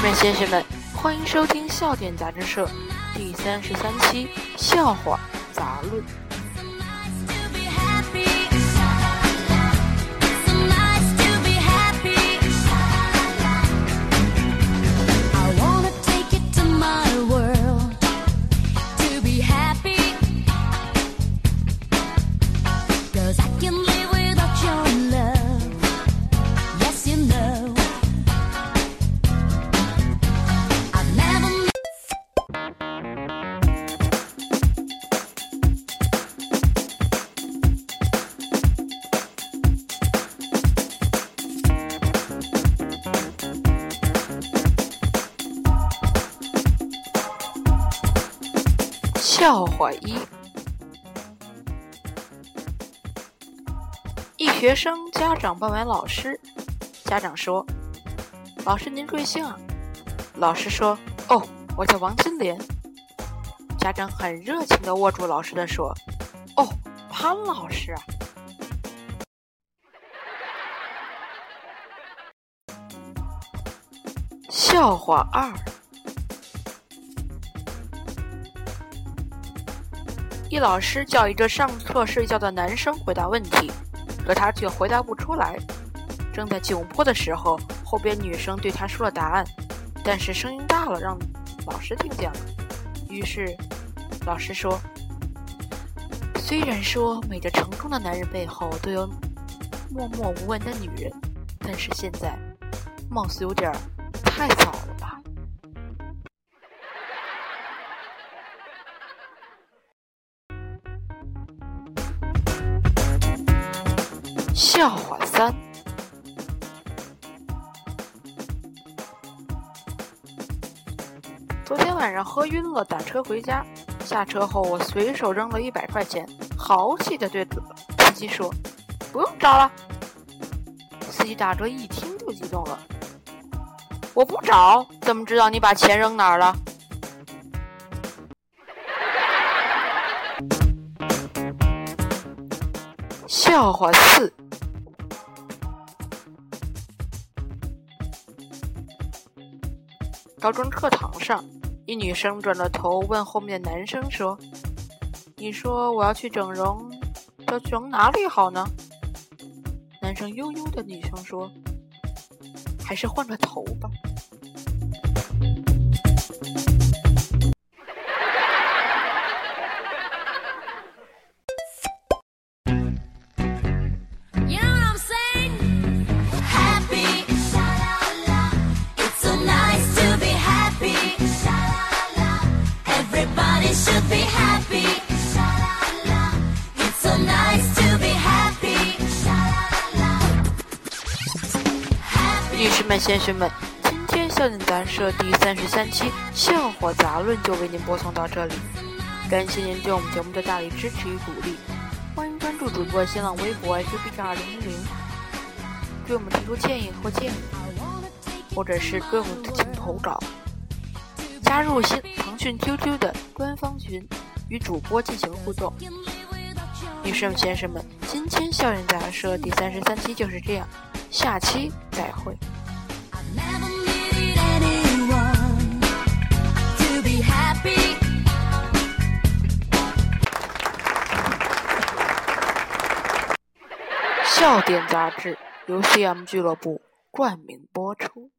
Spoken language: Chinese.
士们、先生们，欢迎收听笑点杂志社第三十三期笑话杂论。笑话一：一学生家长扮完老师，家长说：“老师您贵姓啊？”老师说：“哦，我叫王金莲。”家长很热情的握住老师的说：“哦，潘老师啊。”笑话二。一老师叫一个上课睡觉的男生回答问题，可他却回答不出来。正在窘迫的时候，后边女生对他说了答案，但是声音大了，让老师听见了。于是，老师说：“虽然说每个成功的男人背后都有默默无闻的女人，但是现在，貌似有点太早了吧。”笑话三：昨天晚上喝晕了，打车回家。下车后，我随手扔了一百块钱，豪气的对司机说：“不用找了。”司机大哥一听就激动了：“我不找，怎么知道你把钱扔哪儿了？”笑话四。高中课堂上，一女生转了头问后面的男生说：“你说我要去整容，要整哪里好呢？”男生悠悠的，女生说：“还是换个头吧。”女士们、先生们，今天笑点杂社第三十三期笑话杂论就为您播送到这里，感谢您对我们节目的大力支持与鼓励，欢迎关注主播新浪微博 h b 二零零零，对我们提出建议或建议，或者是各种请投稿，加入新腾讯 QQ 的官方群，与主播进行互动。女士们、先生们，今天笑点杂社第三十三期就是这样。下期再会。笑点杂志由 CM 俱乐部冠名播出。